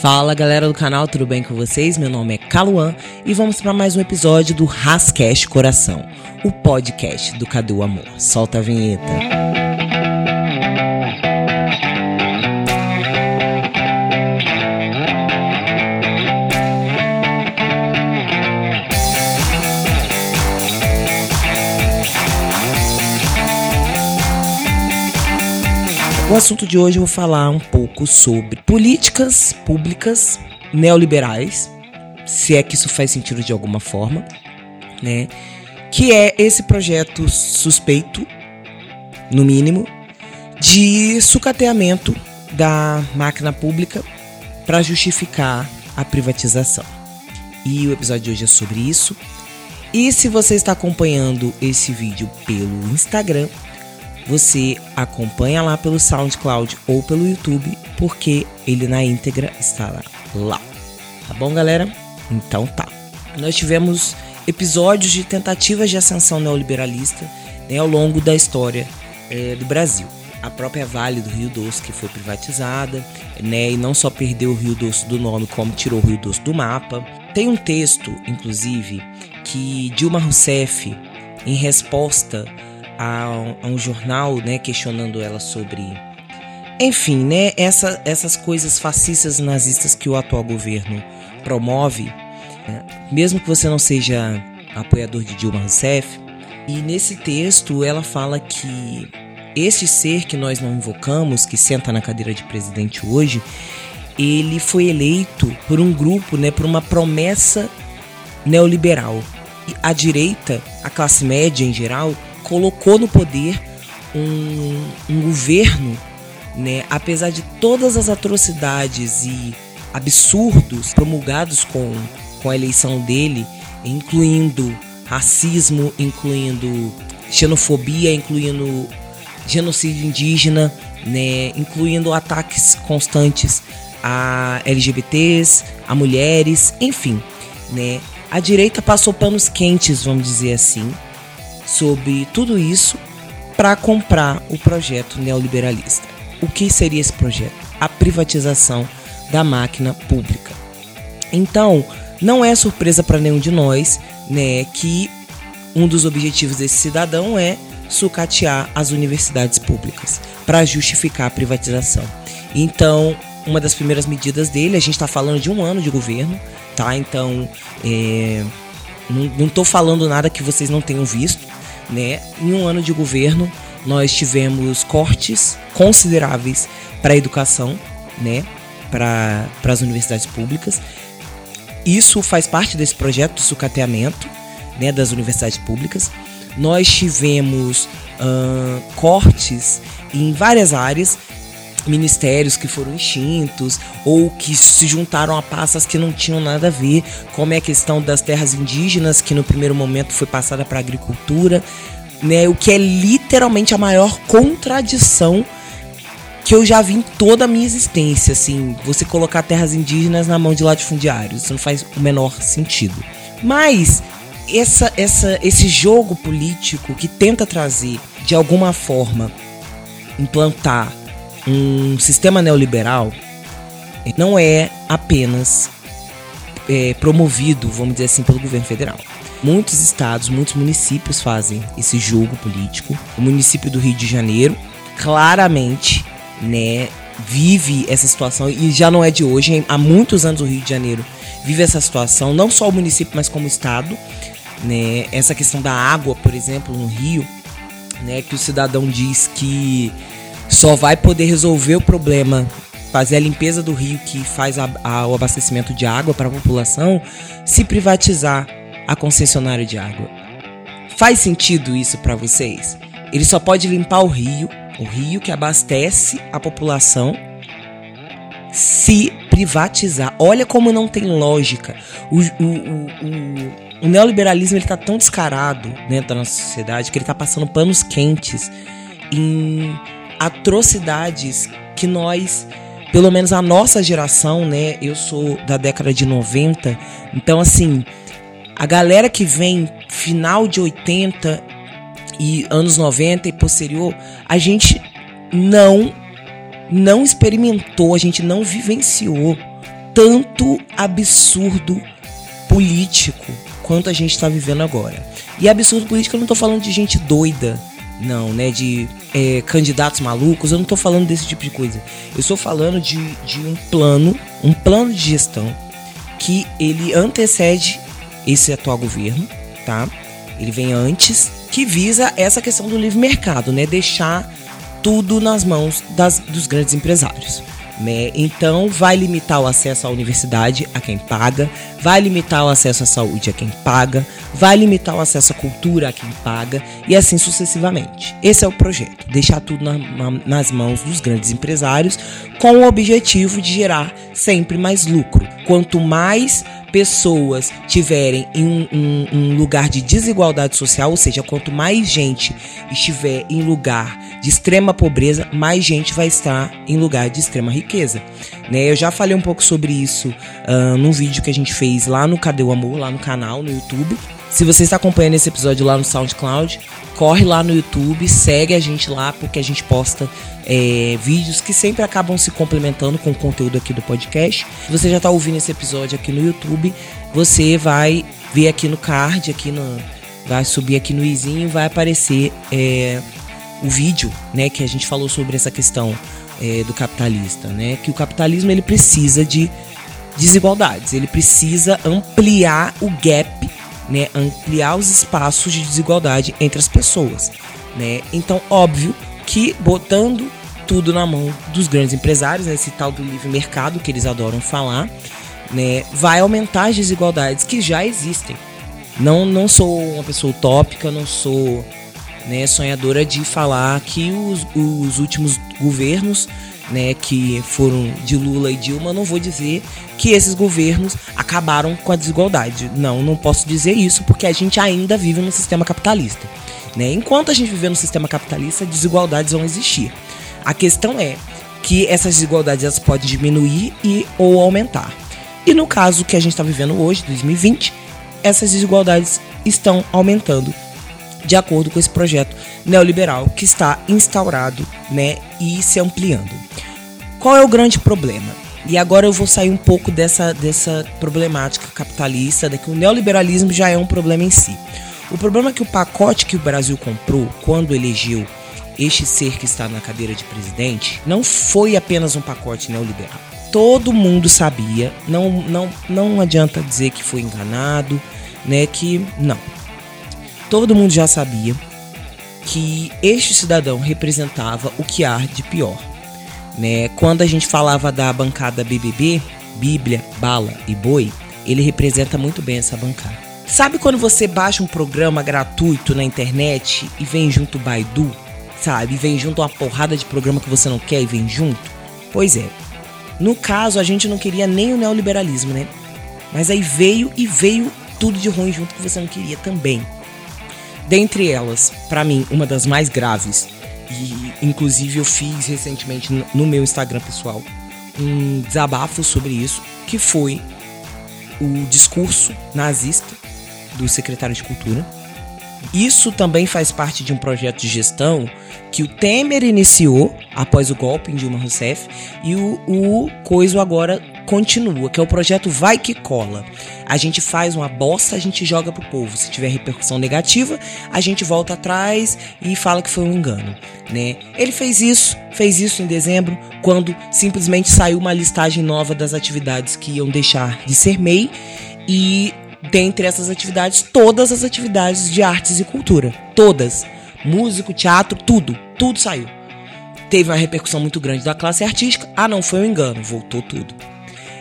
Fala galera do canal, tudo bem com vocês? Meu nome é Caluan e vamos para mais um episódio do Rascast Coração, o podcast do Cadê o Amor. Solta a vinheta. O assunto de hoje eu vou falar um pouco sobre políticas públicas neoliberais, se é que isso faz sentido de alguma forma, né? Que é esse projeto suspeito, no mínimo, de sucateamento da máquina pública para justificar a privatização. E o episódio de hoje é sobre isso. E se você está acompanhando esse vídeo pelo Instagram, você acompanha lá pelo SoundCloud ou pelo YouTube, porque ele na íntegra estará lá. Tá bom, galera? Então tá. Nós tivemos episódios de tentativas de ascensão neoliberalista né, ao longo da história é, do Brasil. A própria Vale do Rio Doce, que foi privatizada, né, e não só perdeu o Rio Doce do nome, como tirou o Rio Doce do mapa. Tem um texto, inclusive, que Dilma Rousseff, em resposta a, a um jornal, né, questionando ela sobre, enfim, né, essa, essas coisas fascistas nazistas que o atual governo promove, né, mesmo que você não seja apoiador de Dilma Rousseff. E nesse texto ela fala que este ser que nós não invocamos, que senta na cadeira de presidente hoje, ele foi eleito por um grupo, né, por uma promessa neoliberal. A direita, a classe média em geral, colocou no poder um, um governo, né, apesar de todas as atrocidades e absurdos promulgados com, com a eleição dele, incluindo racismo, incluindo xenofobia, incluindo genocídio indígena, né, incluindo ataques constantes a LGBTs, a mulheres, enfim, né? A direita passou panos quentes, vamos dizer assim, sobre tudo isso para comprar o projeto neoliberalista. O que seria esse projeto? A privatização da máquina pública. Então, não é surpresa para nenhum de nós, né, que um dos objetivos desse cidadão é sucatear as universidades públicas para justificar a privatização. Então, uma das primeiras medidas dele, a gente está falando de um ano de governo, tá? Então, é, não estou falando nada que vocês não tenham visto, né? Em um ano de governo, nós tivemos cortes consideráveis para a educação, né? Para as universidades públicas. Isso faz parte desse projeto de sucateamento né, das universidades públicas. Nós tivemos uh, cortes em várias áreas, ministérios que foram extintos ou que se juntaram a passas que não tinham nada a ver, como é a questão das terras indígenas, que no primeiro momento foi passada para agricultura, né? O que é literalmente a maior contradição que eu já vi em toda a minha existência, assim, você colocar terras indígenas na mão de latifundiários, isso não faz o menor sentido. Mas essa, essa, esse jogo político que tenta trazer, de alguma forma, implantar um sistema neoliberal não é apenas é, promovido, vamos dizer assim, pelo governo federal. Muitos estados, muitos municípios fazem esse jogo político. O município do Rio de Janeiro, claramente, né, vive essa situação e já não é de hoje. Há muitos anos o Rio de Janeiro vive essa situação, não só o município, mas como estado. Né? Essa questão da água, por exemplo, no Rio, né, que o cidadão diz que só vai poder resolver o problema, fazer a limpeza do rio que faz a, a, o abastecimento de água para a população, se privatizar a concessionária de água. Faz sentido isso para vocês? Ele só pode limpar o rio, o rio que abastece a população, se privatizar. Olha como não tem lógica. O, o, o, o neoliberalismo ele tá tão descarado dentro da nossa sociedade que ele está passando panos quentes em atrocidades que nós, pelo menos a nossa geração, né? Eu sou da década de 90, então assim, a galera que vem final de 80 e anos 90 e posterior, a gente não não experimentou, a gente não vivenciou tanto absurdo político quanto a gente está vivendo agora. E absurdo político eu não tô falando de gente doida, não, né? De é, candidatos malucos, eu não tô falando desse tipo de coisa. Eu estou falando de, de um plano, um plano de gestão que ele antecede esse atual governo, tá? Ele vem antes, que visa essa questão do livre mercado, né? Deixar tudo nas mãos das, dos grandes empresários. Né? Então, vai limitar o acesso à universidade a quem paga, vai limitar o acesso à saúde a quem paga, vai limitar o acesso à cultura a quem paga e assim sucessivamente. Esse é o projeto: deixar tudo na, na, nas mãos dos grandes empresários com o objetivo de gerar sempre mais lucro. Quanto mais pessoas tiverem em um, um, um, lugar de desigualdade social, ou seja, quanto mais gente estiver em lugar de extrema pobreza, mais gente vai estar em lugar de extrema riqueza. Né? Eu já falei um pouco sobre isso uh, num vídeo que a gente fez lá no Cadê o Amor, lá no canal, no YouTube. Se você está acompanhando esse episódio lá no SoundCloud, corre lá no YouTube, segue a gente lá, porque a gente posta é, vídeos que sempre acabam se complementando com o conteúdo aqui do podcast. Se você já está ouvindo esse episódio aqui no YouTube, você vai ver aqui no card, aqui no, vai subir aqui no izinho, vai aparecer é, o vídeo, né, que a gente falou sobre essa questão é, do capitalista, né, que o capitalismo ele precisa de desigualdades, ele precisa ampliar o gap né, ampliar os espaços de desigualdade entre as pessoas, né? Então, óbvio que botando tudo na mão dos grandes empresários, né, esse tal do livre mercado que eles adoram falar, né, vai aumentar as desigualdades que já existem. Não, não sou uma pessoa utópica, não sou né, sonhadora de falar que os, os últimos governos né, que foram de Lula e Dilma, não vou dizer que esses governos acabaram com a desigualdade. Não, não posso dizer isso porque a gente ainda vive no sistema capitalista. Né? Enquanto a gente viver no sistema capitalista, desigualdades vão existir. A questão é que essas desigualdades elas podem diminuir e ou aumentar. E no caso que a gente está vivendo hoje, 2020, essas desigualdades estão aumentando de acordo com esse projeto neoliberal que está instaurado né, e se ampliando. Qual é o grande problema? E agora eu vou sair um pouco dessa, dessa problemática capitalista, de que o neoliberalismo já é um problema em si. O problema é que o pacote que o Brasil comprou quando elegeu este ser que está na cadeira de presidente não foi apenas um pacote neoliberal. Todo mundo sabia, não, não, não adianta dizer que foi enganado, né? Que não. Todo mundo já sabia que este cidadão representava o que há de pior. Né? Quando a gente falava da bancada BBB, Bíblia, Bala e Boi, ele representa muito bem essa bancada. Sabe quando você baixa um programa gratuito na internet e vem junto o Baidu? Sabe? Vem junto uma porrada de programa que você não quer e vem junto? Pois é. No caso, a gente não queria nem o neoliberalismo, né? Mas aí veio e veio tudo de ruim junto que você não queria também. Dentre elas, para mim, uma das mais graves, e inclusive eu fiz recentemente no meu Instagram pessoal um desabafo sobre isso, que foi o discurso nazista do secretário de Cultura. Isso também faz parte de um projeto de gestão que o Temer iniciou após o golpe em Dilma Rousseff e o, o Coiso agora continua, que é o projeto Vai Que Cola. A gente faz uma bosta, a gente joga pro povo. Se tiver repercussão negativa, a gente volta atrás e fala que foi um engano, né? Ele fez isso, fez isso em dezembro, quando simplesmente saiu uma listagem nova das atividades que iam deixar de ser MEI e dentre essas atividades, todas as atividades de artes e cultura, todas, músico, teatro, tudo, tudo saiu. Teve uma repercussão muito grande da classe artística. Ah, não, foi um engano, voltou tudo.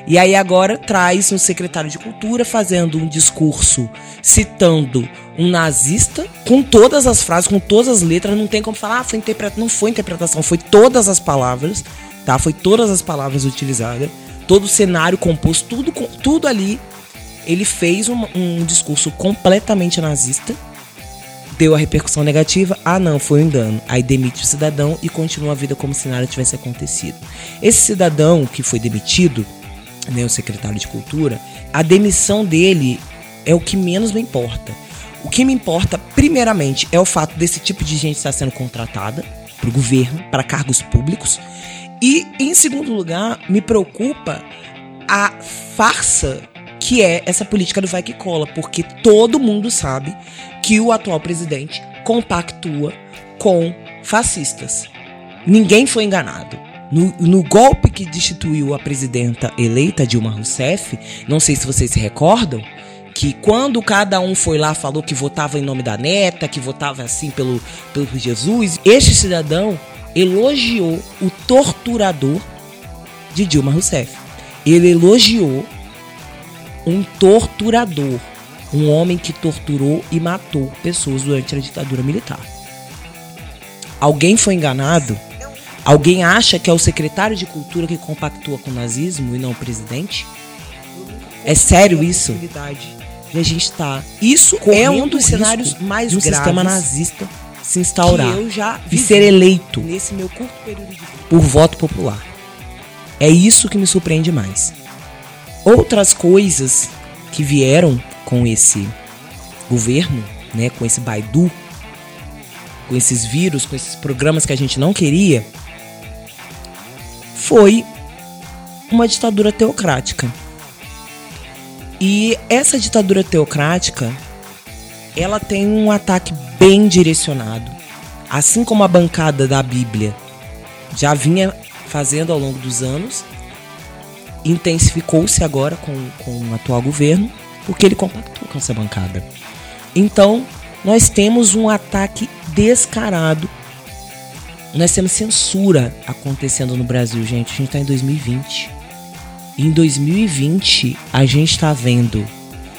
E aí agora traz um secretário de cultura fazendo um discurso citando um nazista com todas as frases, com todas as letras, não tem como falar, ah, foi interpretação, não foi interpretação, foi todas as palavras, tá? Foi todas as palavras utilizadas, todo o cenário composto, tudo tudo ali. Ele fez um, um discurso completamente nazista, deu a repercussão negativa, ah não, foi um engano. Aí demite o cidadão e continua a vida como se nada tivesse acontecido. Esse cidadão que foi demitido, né, o secretário de Cultura, a demissão dele é o que menos me importa. O que me importa, primeiramente, é o fato desse tipo de gente estar sendo contratada para o governo, para cargos públicos. E, em segundo lugar, me preocupa a farsa que é essa política do vai que cola, porque todo mundo sabe que o atual presidente compactua com fascistas. Ninguém foi enganado. No, no, golpe que destituiu a presidenta eleita Dilma Rousseff, não sei se vocês se recordam, que quando cada um foi lá falou que votava em nome da neta, que votava assim pelo, pelo Jesus, este cidadão elogiou o torturador de Dilma Rousseff. Ele elogiou um torturador, um homem que torturou e matou pessoas durante a ditadura militar. Alguém foi enganado? Alguém acha que é o secretário de cultura que compactua com o nazismo e não o presidente? É sério isso? E a gente está. Isso é um dos cenários mais do graves sistema nazista se instaurar e ser eleito nesse meu curto período de por voto popular. É isso que me surpreende mais. Outras coisas que vieram com esse governo, né, com esse Baidu, com esses vírus, com esses programas que a gente não queria, foi uma ditadura teocrática. E essa ditadura teocrática, ela tem um ataque bem direcionado. Assim como a bancada da Bíblia já vinha fazendo ao longo dos anos, intensificou-se agora com, com o atual governo, porque ele compactou com essa bancada. Então, nós temos um ataque descarado. Nós temos censura acontecendo no Brasil, gente. A gente está em 2020. E em 2020, a gente está vendo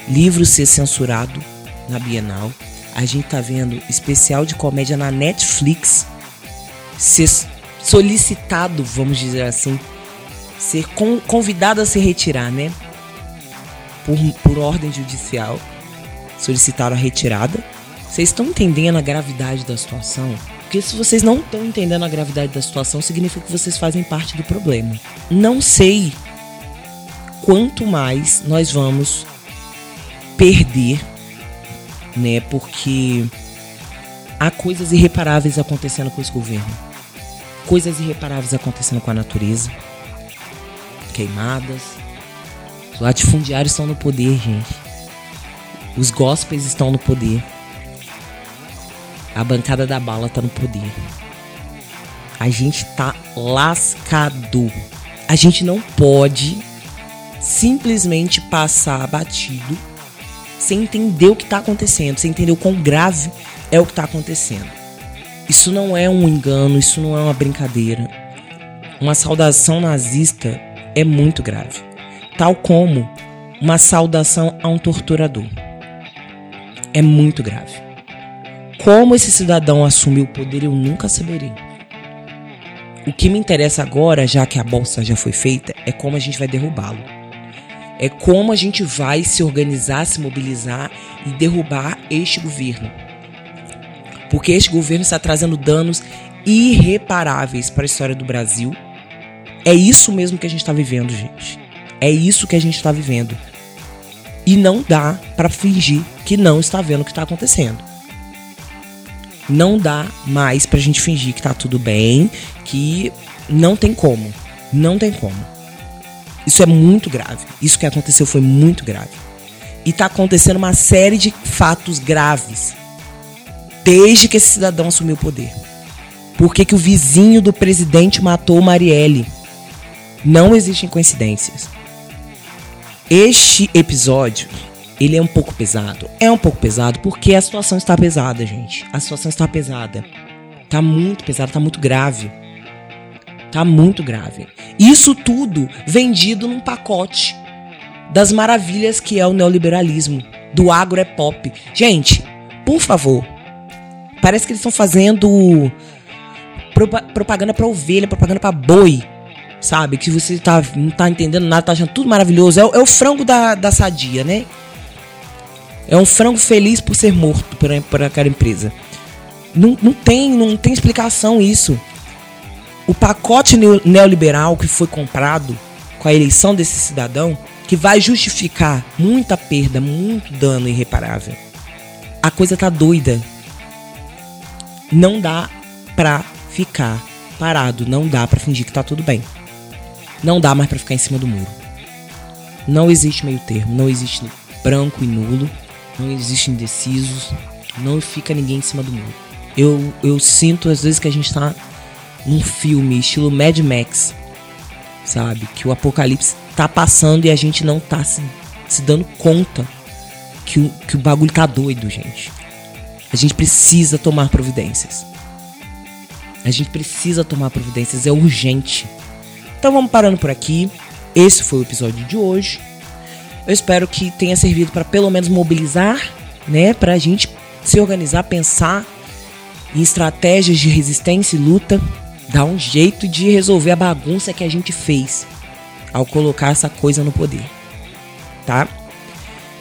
livro ser censurado na Bienal. A gente está vendo especial de comédia na Netflix ser solicitado, vamos dizer assim, ser convidado a se retirar, né? Por, por ordem judicial, solicitaram a retirada. Vocês estão entendendo a gravidade da situação? Porque se vocês não estão entendendo a gravidade da situação, significa que vocês fazem parte do problema. Não sei quanto mais nós vamos perder, né? Porque há coisas irreparáveis acontecendo com esse governo. Coisas irreparáveis acontecendo com a natureza queimadas. Os latifundiários estão no poder, gente. Os gospels estão no poder. A bancada da bala tá no poder. A gente tá lascado. A gente não pode simplesmente passar batido sem entender o que está acontecendo, sem entender o quão grave é o que está acontecendo. Isso não é um engano, isso não é uma brincadeira. Uma saudação nazista é muito grave, tal como uma saudação a um torturador. É muito grave. Como esse cidadão assumiu o poder, eu nunca saberei. O que me interessa agora, já que a bolsa já foi feita, é como a gente vai derrubá-lo. É como a gente vai se organizar, se mobilizar e derrubar este governo. Porque este governo está trazendo danos irreparáveis para a história do Brasil é isso mesmo que a gente está vivendo, gente. É isso que a gente está vivendo. E não dá para fingir que não está vendo o que está acontecendo. Não dá mais pra gente fingir que tá tudo bem, que não tem como. Não tem como. Isso é muito grave. Isso que aconteceu foi muito grave. E tá acontecendo uma série de fatos graves desde que esse cidadão assumiu o poder. Por que, que o vizinho do presidente matou Marielle? Não existem coincidências. Este episódio, ele é um pouco pesado. É um pouco pesado porque a situação está pesada, gente. A situação está pesada. Tá muito pesada, tá muito grave. Tá muito grave. Isso tudo vendido num pacote das maravilhas que é o neoliberalismo, do agro é pop. Gente, por favor. Parece que eles estão fazendo propaganda para ovelha, propaganda para boi sabe? Que você tá, não tá entendendo nada, tá achando tudo maravilhoso. É, o, é o frango da, da sadia, né? É um frango feliz por ser morto por, por aquela empresa. Não, não, tem, não tem explicação isso. O pacote neoliberal que foi comprado com a eleição desse cidadão, que vai justificar muita perda, muito dano irreparável. A coisa tá doida. Não dá pra ficar parado, não dá pra fingir que tá tudo bem. Não dá mais para ficar em cima do muro. Não existe meio termo, não existe branco e nulo, não existe indecisos, não fica ninguém em cima do muro. Eu, eu sinto às vezes que a gente tá num filme estilo Mad Max, sabe? Que o apocalipse tá passando e a gente não tá se, se dando conta que o, que o bagulho tá doido, gente. A gente precisa tomar providências. A gente precisa tomar providências, é urgente. Então vamos parando por aqui. Esse foi o episódio de hoje. Eu espero que tenha servido para pelo menos mobilizar, né, para a gente se organizar, pensar em estratégias de resistência e luta, dar um jeito de resolver a bagunça que a gente fez ao colocar essa coisa no poder, tá?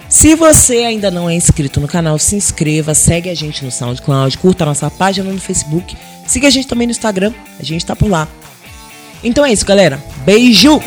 Se você ainda não é inscrito no canal, se inscreva, segue a gente no SoundCloud, curta a nossa página no Facebook, siga a gente também no Instagram, a gente tá por lá. Então é isso, galera. Beijo!